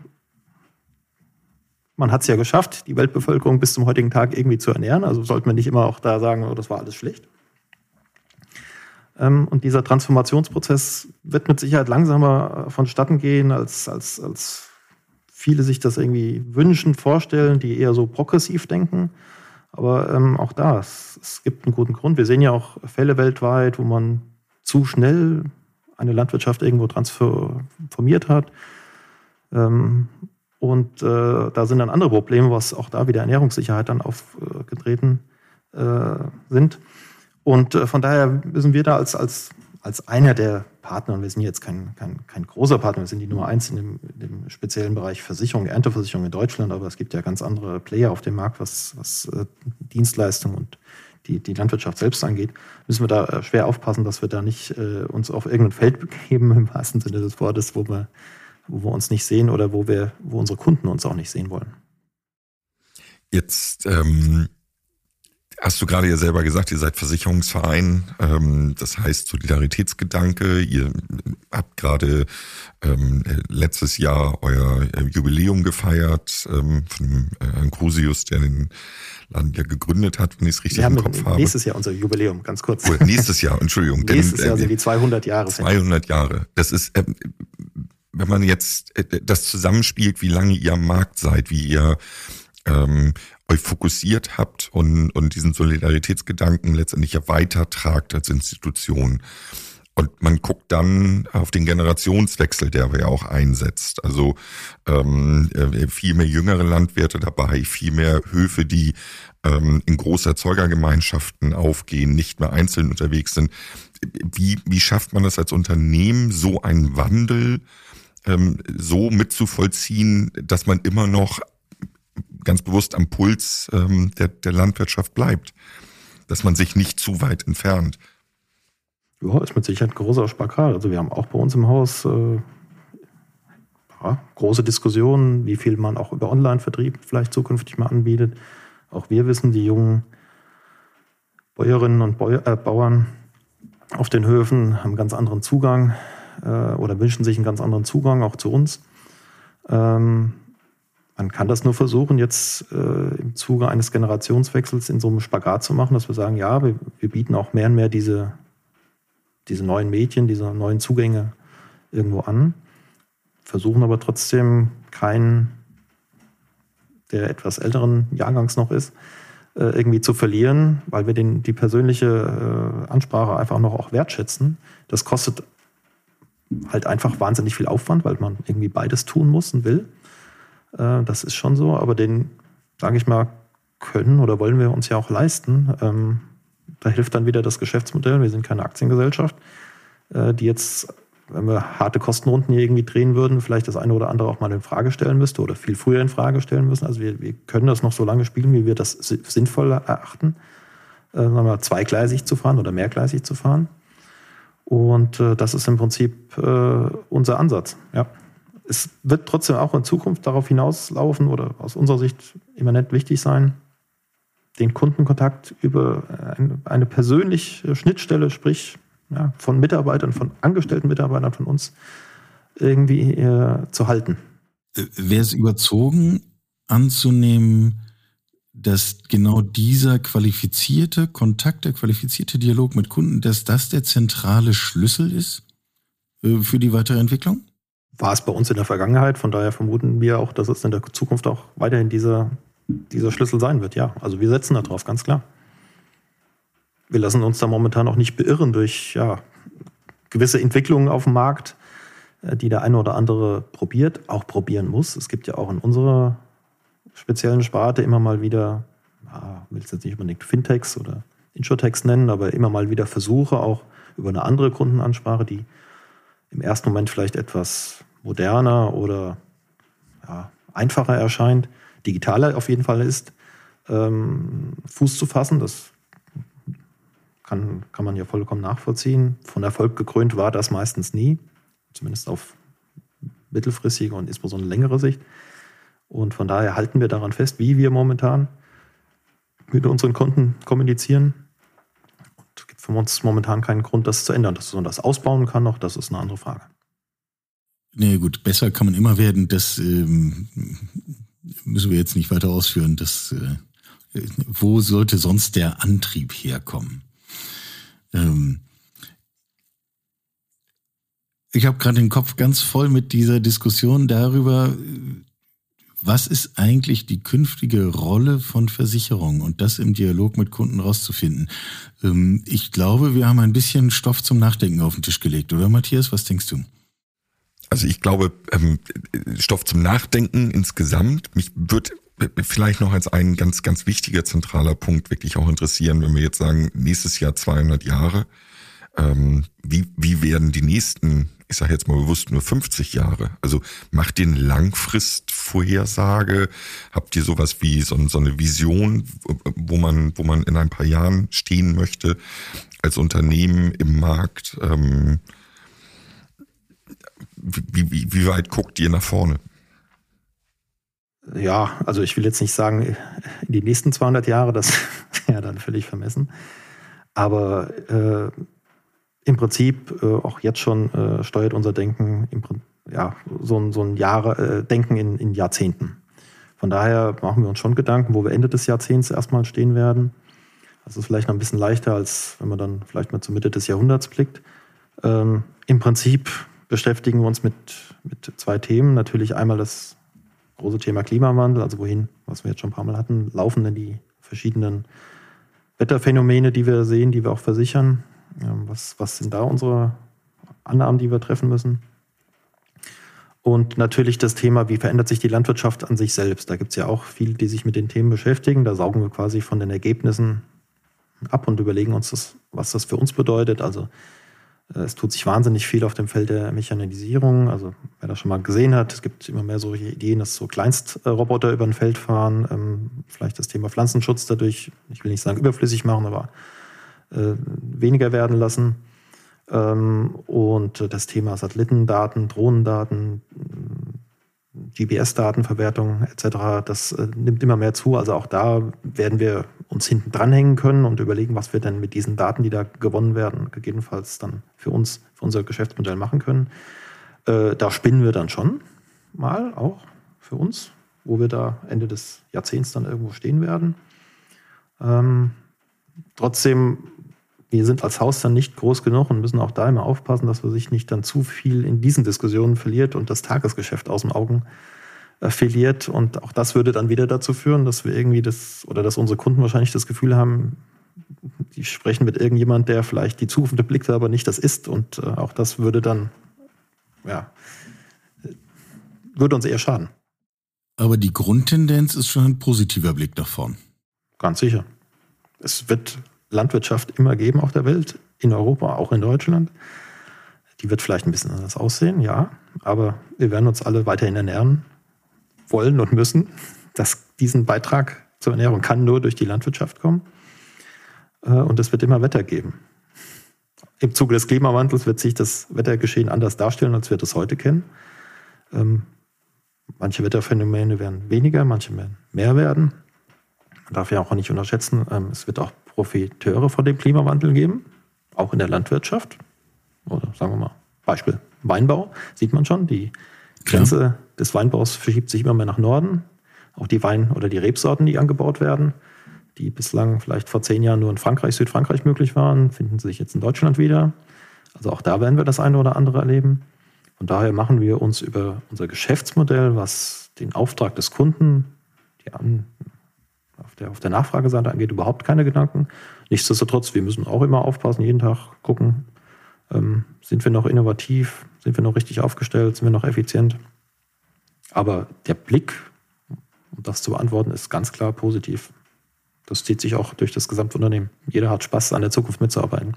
S3: man hat es ja geschafft, die Weltbevölkerung bis zum heutigen Tag irgendwie zu ernähren. Also sollte man nicht immer auch da sagen, oh, das war alles schlecht. Ähm, und dieser Transformationsprozess wird mit Sicherheit langsamer vonstatten gehen, als, als, als viele sich das irgendwie wünschen, vorstellen, die eher so progressiv denken. Aber ähm, auch da, es, es, gibt einen guten Grund. Wir sehen ja auch Fälle weltweit, wo man zu schnell eine Landwirtschaft irgendwo transformiert hat. Ähm, und äh, da sind dann andere Probleme, was auch da wieder Ernährungssicherheit dann aufgetreten äh, sind. Und äh, von daher müssen wir da als, als, als einer der Partner, und wir sind jetzt kein, kein, kein großer Partner, wir sind die Nummer eins in dem, in dem speziellen Bereich Versicherung, Ernteversicherung in Deutschland, aber es gibt ja ganz andere Player auf dem Markt, was, was äh, Dienstleistungen und die, die Landwirtschaft selbst angeht, müssen wir da äh, schwer aufpassen, dass wir da nicht äh, uns auf irgendein Feld begeben, im wahrsten Sinne des Wortes, wo wir wo wir uns nicht sehen oder wo wir, wo unsere Kunden uns auch nicht sehen wollen.
S2: Jetzt ähm, hast du gerade ja selber gesagt, ihr seid Versicherungsverein, ähm, das heißt Solidaritätsgedanke. Ihr habt gerade ähm, letztes Jahr euer äh, Jubiläum gefeiert ähm, von äh, Herrn Crusius, der den Laden ja gegründet hat, wenn ich es richtig Wir im Kopf habe.
S3: Nächstes Jahr unser Jubiläum, ganz kurz.
S2: Oh, nächstes Jahr, Entschuldigung.
S3: nächstes denn, Jahr sind die 200 Jahre.
S2: 200 Jahre. Das ist, äh, wenn man jetzt äh, das zusammenspielt, wie lange ihr am Markt seid, wie ihr ähm, euch fokussiert habt und, und diesen Solidaritätsgedanken letztendlich ja weitertragt als Institution. Und man guckt dann auf den Generationswechsel, der ja auch einsetzt. Also ähm, äh, viel mehr jüngere Landwirte dabei, viel mehr Höfe, die ähm, in Großerzeugergemeinschaften aufgehen, nicht mehr einzeln unterwegs sind. Wie, wie schafft man das als Unternehmen, so einen Wandel ähm, so mitzuvollziehen, dass man immer noch ganz bewusst am Puls ähm, der, der Landwirtschaft bleibt, dass man sich nicht zu weit entfernt.
S3: Ja, ist mit Sicherheit ein großer Spagat. Also wir haben auch bei uns im Haus äh, ja, große Diskussionen, wie viel man auch über Online-Vertrieb vielleicht zukünftig mal anbietet. Auch wir wissen, die jungen Bäuerinnen und Bäu äh, Bauern auf den Höfen haben ganz anderen Zugang äh, oder wünschen sich einen ganz anderen Zugang auch zu uns. Ähm, man kann das nur versuchen, jetzt äh, im Zuge eines Generationswechsels in so einem Spagat zu machen, dass wir sagen, ja, wir, wir bieten auch mehr und mehr diese, diese neuen Medien, diese neuen Zugänge irgendwo an, versuchen aber trotzdem keinen, der etwas älteren Jahrgangs noch ist, äh, irgendwie zu verlieren, weil wir den, die persönliche äh, Ansprache einfach noch auch wertschätzen. Das kostet halt einfach wahnsinnig viel Aufwand, weil man irgendwie beides tun muss und will. Äh, das ist schon so, aber den, sage ich mal, können oder wollen wir uns ja auch leisten. Ähm, da hilft dann wieder das Geschäftsmodell. Wir sind keine Aktiengesellschaft, äh, die jetzt, wenn wir harte Kostenrunden hier irgendwie drehen würden, vielleicht das eine oder andere auch mal in Frage stellen müsste oder viel früher in Frage stellen müssen. Also wir, wir können das noch so lange spielen, wie wir das sinnvoll erachten, äh, sagen wir, zweigleisig zu fahren oder mehrgleisig zu fahren. Und äh, das ist im Prinzip äh, unser Ansatz. Ja. Es wird trotzdem auch in Zukunft darauf hinauslaufen oder aus unserer Sicht immanent wichtig sein, den Kundenkontakt über eine, eine persönliche Schnittstelle, sprich ja, von Mitarbeitern, von angestellten Mitarbeitern von uns, irgendwie äh, zu halten.
S1: Äh, Wäre es überzogen anzunehmen, dass genau dieser qualifizierte Kontakt, der qualifizierte Dialog mit Kunden, dass das der zentrale Schlüssel ist äh, für die weitere Entwicklung?
S3: War es bei uns in der Vergangenheit, von daher vermuten wir auch, dass es in der Zukunft auch weiterhin dieser, dieser Schlüssel sein wird, ja. Also wir setzen darauf, ganz klar. Wir lassen uns da momentan auch nicht beirren durch ja, gewisse Entwicklungen auf dem Markt, äh, die der eine oder andere probiert, auch probieren muss. Es gibt ja auch in unserer speziellen Sparte immer mal wieder, ja, will es jetzt nicht unbedingt Fintechs oder Insurtechs nennen, aber immer mal wieder Versuche auch über eine andere Kundenansprache, die im ersten Moment vielleicht etwas moderner oder ja, einfacher erscheint, digitaler auf jeden Fall ist, ähm, Fuß zu fassen. Das kann, kann man ja vollkommen nachvollziehen. Von Erfolg gekrönt war das meistens nie, zumindest auf mittelfristige und insbesondere längere Sicht. Und von daher halten wir daran fest, wie wir momentan mit unseren Kunden kommunizieren. Und es gibt für uns momentan keinen Grund, das zu ändern. Dass man das ausbauen kann noch, das ist eine andere Frage.
S1: Nee, gut, besser kann man immer werden. Das ähm, müssen wir jetzt nicht weiter ausführen. Das, äh, wo sollte sonst der Antrieb herkommen? Ähm, ich habe gerade den Kopf ganz voll mit dieser Diskussion darüber, was ist eigentlich die künftige Rolle von Versicherungen und das im Dialog mit Kunden rauszufinden. Ähm, ich glaube, wir haben ein bisschen Stoff zum Nachdenken auf den Tisch gelegt, oder Matthias? Was denkst du?
S2: Also ich glaube, ähm, Stoff zum Nachdenken insgesamt. Mich wird vielleicht noch als ein ganz, ganz wichtiger zentraler Punkt wirklich auch interessieren, wenn wir jetzt sagen, nächstes Jahr 200 Jahre. Ähm, wie, wie werden die nächsten ich sage jetzt mal bewusst nur 50 Jahre. Also macht ihr eine Langfristvorhersage? Habt ihr sowas wie so, so, eine Vision, wo man, wo man in ein paar Jahren stehen möchte als Unternehmen im Markt? Ähm, wie, wie, wie weit guckt ihr nach vorne?
S3: Ja, also ich will jetzt nicht sagen, in die nächsten 200 Jahre, das wäre dann völlig vermessen. Aber äh, im Prinzip äh, auch jetzt schon äh, steuert unser Denken im, ja, so ein, so ein Jahre, äh, Denken in, in Jahrzehnten. Von daher machen wir uns schon Gedanken, wo wir Ende des Jahrzehnts erstmal stehen werden. Das ist vielleicht noch ein bisschen leichter, als wenn man dann vielleicht mal zur Mitte des Jahrhunderts blickt. Ähm, Im Prinzip beschäftigen wir uns mit, mit zwei Themen. Natürlich einmal das große Thema Klimawandel, also wohin, was wir jetzt schon ein paar Mal hatten, laufen denn die verschiedenen Wetterphänomene, die wir sehen, die wir auch versichern. Was, was sind da unsere Annahmen, die wir treffen müssen? Und natürlich das Thema, wie verändert sich die Landwirtschaft an sich selbst? Da gibt es ja auch viele, die sich mit den Themen beschäftigen. Da saugen wir quasi von den Ergebnissen ab und überlegen uns, das, was das für uns bedeutet. Also äh, es tut sich wahnsinnig viel auf dem Feld der Mechanisierung. Also wer das schon mal gesehen hat, es gibt immer mehr solche Ideen, dass so Kleinstroboter über ein Feld fahren, ähm, vielleicht das Thema Pflanzenschutz dadurch, ich will nicht sagen überflüssig machen, aber weniger werden lassen. Ähm, und das Thema Satellitendaten, Drohnendaten, GPS-Datenverwertung etc., das äh, nimmt immer mehr zu. Also auch da werden wir uns hinten dranhängen können und überlegen, was wir denn mit diesen Daten, die da gewonnen werden, gegebenenfalls dann für uns, für unser Geschäftsmodell machen können. Äh, da spinnen wir dann schon mal auch für uns, wo wir da Ende des Jahrzehnts dann irgendwo stehen werden. Ähm, trotzdem wir sind als Haus dann nicht groß genug und müssen auch da immer aufpassen, dass wir sich nicht dann zu viel in diesen Diskussionen verliert und das Tagesgeschäft aus den Augen äh, verliert. Und auch das würde dann wieder dazu führen, dass wir irgendwie das oder dass unsere Kunden wahrscheinlich das Gefühl haben, die sprechen mit irgendjemand, der vielleicht die Zukunft blickt, aber nicht das ist. Und äh, auch das würde dann, ja, würde uns eher schaden.
S1: Aber die Grundtendenz ist schon ein positiver Blick nach vorn.
S3: Ganz sicher. Es wird Landwirtschaft immer geben auf der Welt, in Europa, auch in Deutschland. Die wird vielleicht ein bisschen anders aussehen, ja, aber wir werden uns alle weiterhin ernähren wollen und müssen. Das, diesen Beitrag zur Ernährung kann nur durch die Landwirtschaft kommen. Äh, und es wird immer Wetter geben. Im Zuge des Klimawandels wird sich das Wettergeschehen anders darstellen, als wir das heute kennen. Ähm, manche Wetterphänomene werden weniger, manche werden mehr werden. Man darf ja auch nicht unterschätzen, ähm, es wird auch Profiteure von dem Klimawandel geben, auch in der Landwirtschaft. Oder sagen wir mal, Beispiel Weinbau, sieht man schon, die Grenze ja. des Weinbaus verschiebt sich immer mehr nach Norden. Auch die Wein- oder die Rebsorten, die angebaut werden, die bislang vielleicht vor zehn Jahren nur in Frankreich, Südfrankreich möglich waren, finden sich jetzt in Deutschland wieder. Also auch da werden wir das eine oder andere erleben. Von daher machen wir uns über unser Geschäftsmodell, was den Auftrag des Kunden die an, auf, der, auf der Nachfrageseite angeht, überhaupt keine Gedanken. Nichtsdestotrotz, wir müssen auch immer aufpassen, jeden Tag gucken, ähm, sind wir noch innovativ, sind wir noch richtig aufgestellt, sind wir noch effizient. Aber der Blick, um das zu beantworten, ist ganz klar positiv. Das zieht sich auch durch das gesamte Unternehmen. Jeder hat Spaß, an der Zukunft mitzuarbeiten.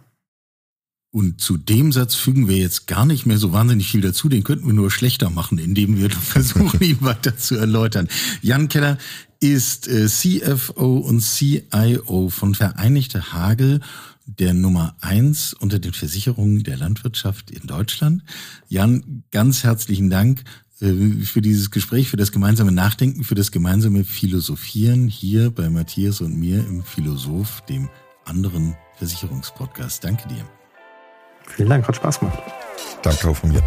S1: Und zu dem Satz fügen wir jetzt gar nicht mehr so wahnsinnig viel dazu. Den könnten wir nur schlechter machen, indem wir versuchen, ihn weiter zu erläutern. Jan Keller ist äh, CFO und CIO von Vereinigte Hagel, der Nummer eins unter den Versicherungen der Landwirtschaft in Deutschland. Jan, ganz herzlichen Dank äh, für dieses Gespräch, für das gemeinsame Nachdenken, für das gemeinsame Philosophieren hier bei Matthias und mir im Philosoph, dem anderen Versicherungspodcast. Danke dir.
S3: Vielen Dank, hat Spaß gemacht.
S2: Danke auch von mir.